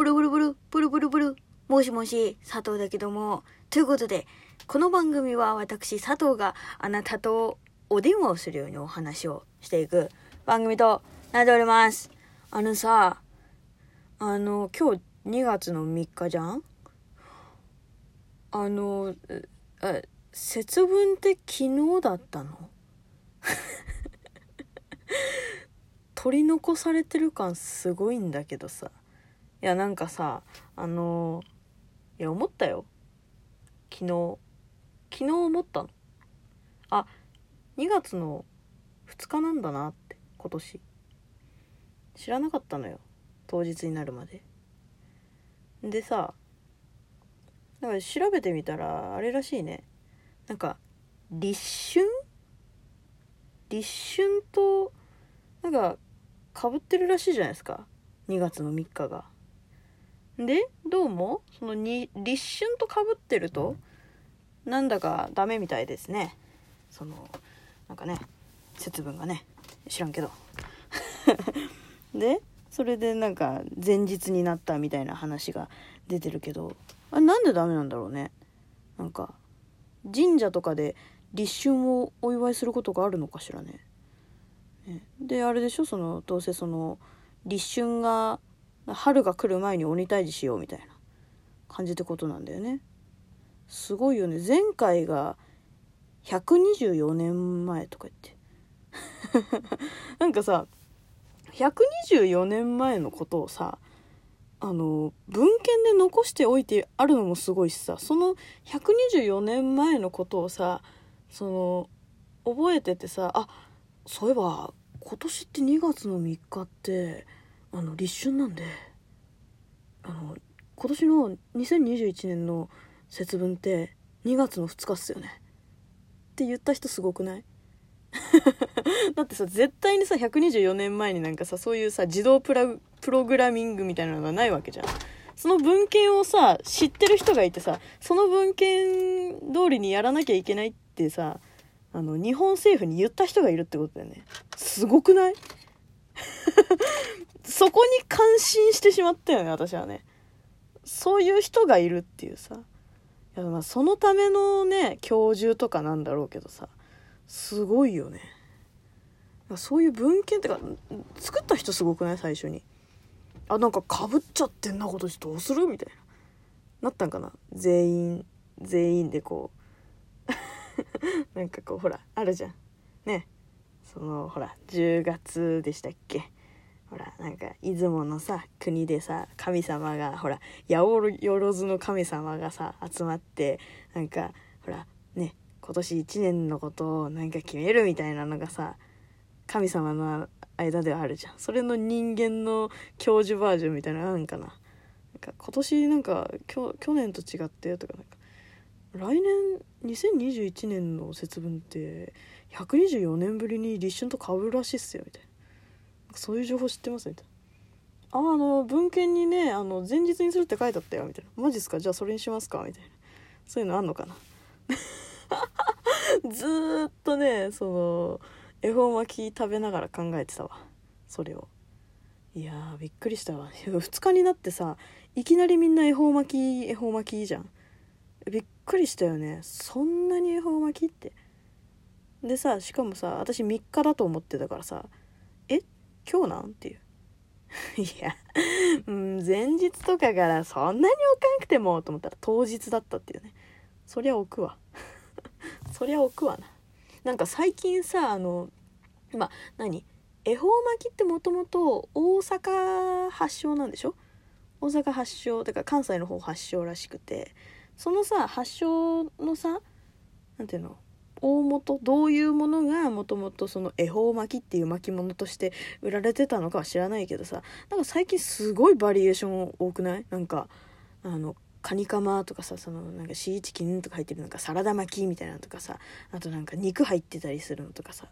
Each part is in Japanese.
ブルブルブル、ブルブルブル、もしもし、佐藤だけども。ということで、この番組は私、佐藤があなたとお電話をするようにお話をしていく番組となっております。あのさ、あの、今日2月の3日じゃん？あの、え節分って昨日だったの？取り残されてる感すごいんだけどさいやなんかさあのいや思ったよ。昨日。昨日思ったの。あ2月の2日なんだなって今年。知らなかったのよ。当日になるまで。でさなんか調べてみたらあれらしいね。なんか立春？立春となんかかぶってるらしいじゃないですか。2月の3日が。でどうもそのに立春とかぶってるとなんだかダメみたいですね。そのなんかね節分がね知らんけど。でそれでなんか前日になったみたいな話が出てるけどあなんでダメなんだろうね？なんか神社とかで立春をお祝いすることがあるのかしらね？ね。であれでしょ？そのどうせその立春が春が来る前に鬼退治しようみたいな感じってことなんだよね。すごいよね。前回が124年前とか言って。なんかさ124年前のことをさあの文献で残しておいてあるのもすごいしさその124年前のことをさその覚えててさあそういえば今年って2月の3日ってあの立春なんであの今年の2021年の節分って2月の2日っすよね。って言った人すごくない？だってさ絶対にさ124年前になんかさそういうさ自動プラプログラミングみたいなのがないわけじゃん。その文献をさ知ってる人がいてさその文献通りにやらなきゃいけないってさあの日本政府に言った人がいるってことだよね。すごくない？そこに感心してしまったよね私はね。そういう人がいるっていうさ。いやまあそのためのね教授とかなんだろうけどさ。すごいよね。そういう文献ってか作った人すごくない？最初に。あなんかかぶっちゃってんな今年どうする？みたいな。なったんかな？全員全員でこう。なんかこうほらあるじゃん。ね。そのほら10月でしたっけ？ほらなんか出雲のさ国でさ神様がほら八百万の神様がさ集まってなんかほらね今年1年のことをなんか決めるみたいなのがさ神様の間ではあるじゃん。それの人間の教授バージョンみたいなのあるんかな。なんか今年なんか去年と違ってとかなんか来年2021年の節分って124年ぶりに立春と被るらしいっすよみたいな。そういう情報知ってますみたいな。ああの文献にねあの前日にするって書いてあったよみたいな。マジっすか？じゃあそれにしますか？みたいな。そういうのあんのかな？ずっとねその恵方巻き食べながら考えてたわ。それを。いやーびっくりしたわ。2日になってさいきなりみんな恵方巻き恵方巻きじゃん。びっくりしたよね。そんなに恵方巻きって。でさしかもさ私3日だと思ってたからさ今日なんていう。いやうん前日とかからそんなに置かなくてもと思ったら当日だったっていうね。そりゃ置くわ。そりゃ置くわな。なんか最近さあのまあ何？恵方巻きってもともと大阪発祥なんでしょ？大阪発祥てか関西の方発祥らしくて。そのさ発祥のさなんていうの？大元どういうものがもともとその恵方巻きっていう巻物として売られてたのかは知らないけどさなんか最近すごいバリエーション多くない？なんかあのカニカマとかさそのなんかシーチキンとか入ってるなんかサラダ巻きみたいなのとかさあとなんか肉入ってたりするのとかさ、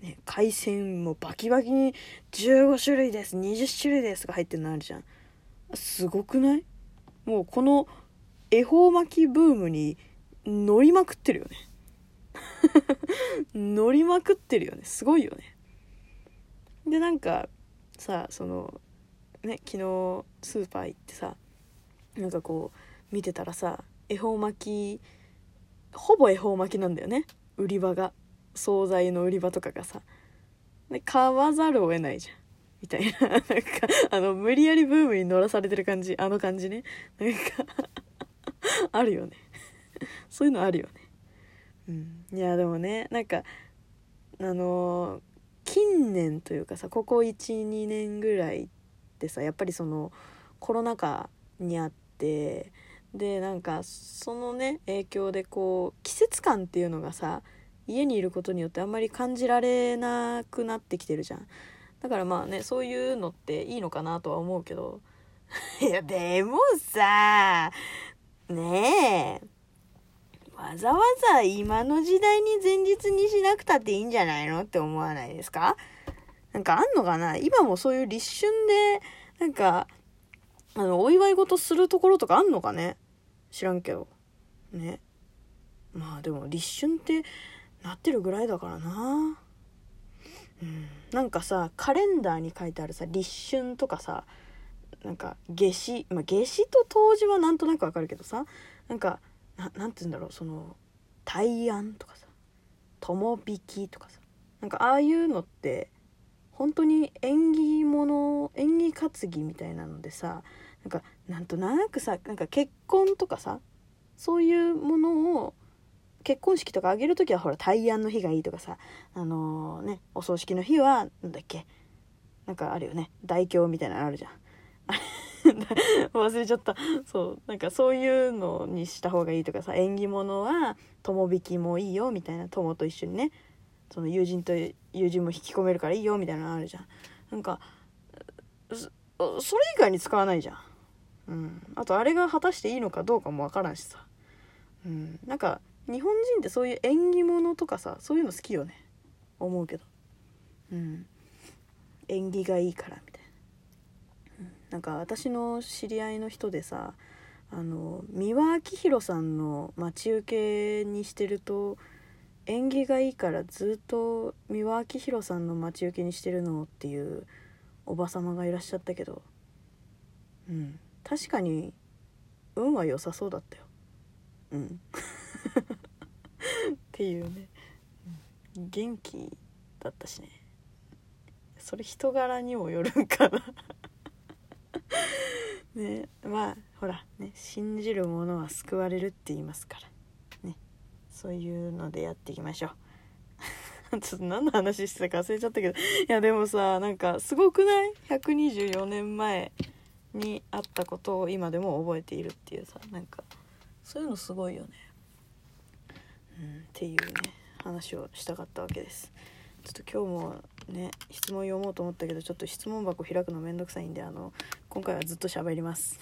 ね、海鮮もバキバキに15種類です20種類ですとか入ってるのあるじゃん。すごくない？もうこの恵方巻きブームに乗りまくってるよね。乗りまくってるよね。すごいよね。でなんかさそのね昨日スーパー行ってさなんかこう見てたらさ恵方巻きほぼ恵方巻きなんだよね。売り場が。惣菜の売り場とかがさ。で買わざるを得ないじゃん。みたいな。なんかあの無理やりブームに乗らされてる感じあの感じね。なんかあるよね。そういうのあるよね。うん。いやでもねなんかあのー近年というかさここ12年ぐらいってさやっぱりそのコロナ禍にあってでなんかそのね影響でこう季節感っていうのがさ家にいることによってあんまり感じられなくなってきてるじゃん。だからまあねそういうのっていいのかなとは思うけど。いやでもさねえ。わざわざ今の時代に前日にしなくたっていいんじゃないのって思わないですか？なんかあんのかな？今もそういう立春でなんかあのお祝い事するところとかあんのかね？知らんけど。ね。まあでも立春ってなってるぐらいだからな。うん。なんかさカレンダーに書いてあるさ立春とかさなんか夏至。まあ夏至と冬至はなんとなくわかるけどさなんかななんて言うんだろうその大安とかさ友引きとかさなんかああいうのって本当に縁起物縁起担ぎみたいなのでさなんかなんとなくさなんか結婚とかさそういうものを結婚式とか挙げる時はほら大安の日がいいとかさあのねお葬式の日はなんだっけなんかあるよね大凶みたいなのあるじゃん。忘れちゃった。そうなんかそういうのにした方がいいとかさ縁起物は友引きもいいよみたいな友と一緒にね。その友人と友人も引き込めるからいいよみたいなのあるじゃん。なんかそれ以外に使わないじゃん。うん。あとあれが果たしていいのかどうかもわからんしさ。うん。なんか日本人ってそういう縁起物とかさそういうの好きよね。思うけど。うん。縁起がいいからみたいな。なんか私の知り合いの人でさあの三輪明宏さんの待ち受けにしてると縁起がいいからずっと三輪明宏さんの待ち受けにしてるのっていうおば様がいらっしゃったけどうん確かに運は良さそうだったよ。うん。っていうね。元気だったしね。それ人柄にもよるんかな。ねまあほらね信じる者は救われるって言いますから。ねそういうのでやっていきましょう。ちょっと何の話してたか忘れちゃったけど。いやでもさなんかすごくない ?124 年前にあったことを今でも覚えているっていうさなんかそういうのすごいよね。うんっていうね話をしたかったわけです。ちょっと今日もね質問読もうと思ったけどちょっと質問箱開くのめんどくさいんであの今回はずっと喋ります。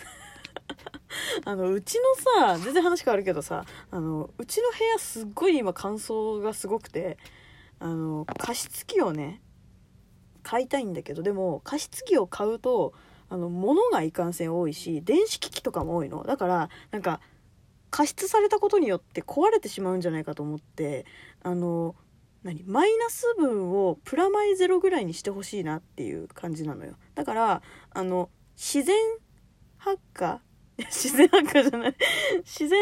あのうちのさ全然話変わるけどさあのうちの部屋すっごい今乾燥がすごくてあの加湿器をね買いたいんだけどでも加湿器を買うとあの物がいかんせん多いし電子機器とかも多いの。だからなんか加湿されたことによって壊れてしまうんじゃないかと思ってあの何？マイナス分をプラマイゼロぐらいにしてほしいなっていう感じなのよ。だからあの自然発火？自然発火じゃない。自然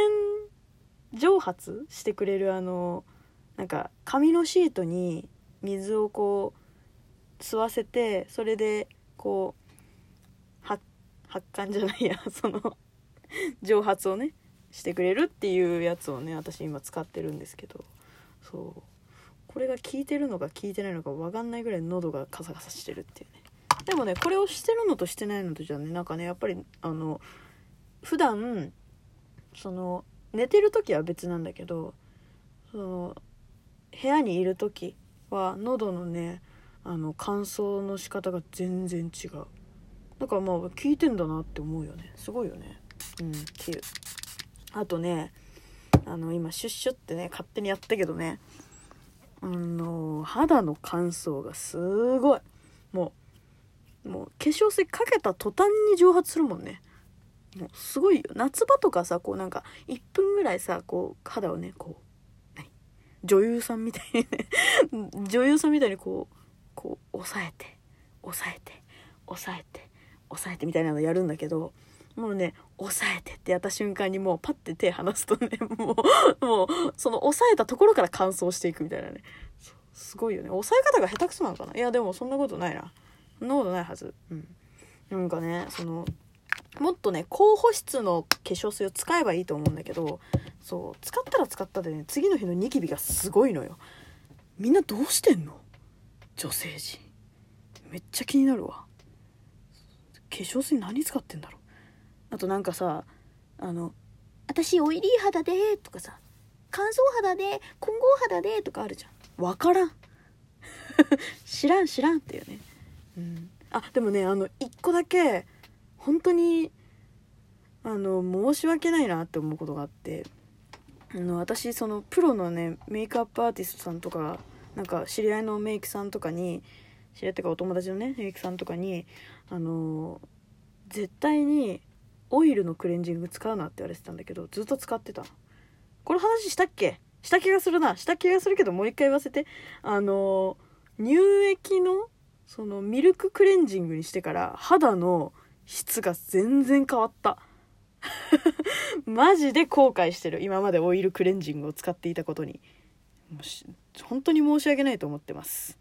蒸発してくれるあのなんか紙のシートに水をこう吸わせてそれでこう発発汗じゃないや その蒸発をねしてくれるっていうやつをね私今使ってるんですけど。そう。これが効いてるのか効いてないのか分かんないぐらい喉がカサカサしてるっていうね。でもねこれをしてるのとしてないのとじゃね。なんかねやっぱりあの普段その寝てる時は別なんだけどその部屋にいる時は喉のねあの乾燥の仕方が全然違う。だからまあ効いてんだなって思うよね。すごいよね。うんっていう。あとねあの今シュッシュってね勝手にやったけどね。あの肌の乾燥がすごい。もうもう化粧水かけた途端に蒸発するもんね。もうすごいよ。夏場とかさこうなんか1分ぐらいさこう肌をねこう何？女優さんみたいにね 女優さんみたいにこうこう押さえて押さえて押さえて抑えてみたいなのやるんだけどもうね抑えてってやった瞬間にもうパッて手離すとね もうもうその抑えたところから乾燥していくみたいなね。すごいよね。抑え方が下手くそなのかな？いやでもそんなことないな。そんなことないはず。うん。なんかねそのもっとね高保湿の化粧水を使えばいいと思うんだけどそう使ったら使ったでね次の日のニキビがすごいのよ。みんなどうしてんの？女性陣。めっちゃ気になるわ。化粧水何使ってんだろう？あとなんかさあの「私オイリー肌で」とかさ「乾燥肌で混合肌で」とかあるじゃん。わからん。知らん知らんっていうね。うん。あでもねあの一個だけ本当にあの申し訳ないなって思うことがあってあの私そのプロのねメイクアップアーティストさんとかなんか知り合いのメイクさんとかに知り合いってかお友達のねメイクさんとかにあの絶対にオイルのクレンジング使うなって言われてたんだけどずっと使ってた。この話したっけ？した気がするな。した気がするけどもう一回言わせて。あの乳液のそのミルククレンジングにしてから肌の質が全然変わった。マジで後悔してる。今までオイルクレンジングを使っていたことに。もう本当に申し訳ないと思ってます。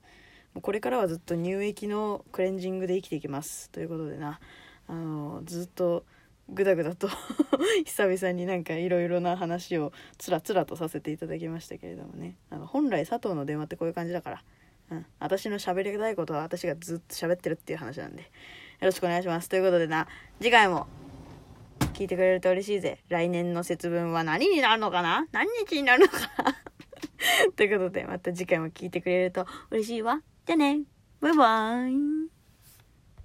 もうこれからはずっと乳液のクレンジングで生きていきます。ということでな。あのずっとグダグダと 久々になんかいろいろな話をつらつらとさせていただきましたけれどもね。あの本来佐藤の電話ってこういう感じだから、うん、私の喋りたいことは私がずっと喋ってるっていう話なんで。よろしくお願いします。ということでな次回も聞いてくれると嬉しいぜ。来年の節分は何になるのかな？何日になるのかな？ということでまた次回も聞いてくれると嬉しいわ。じゃあね。バイバーイ。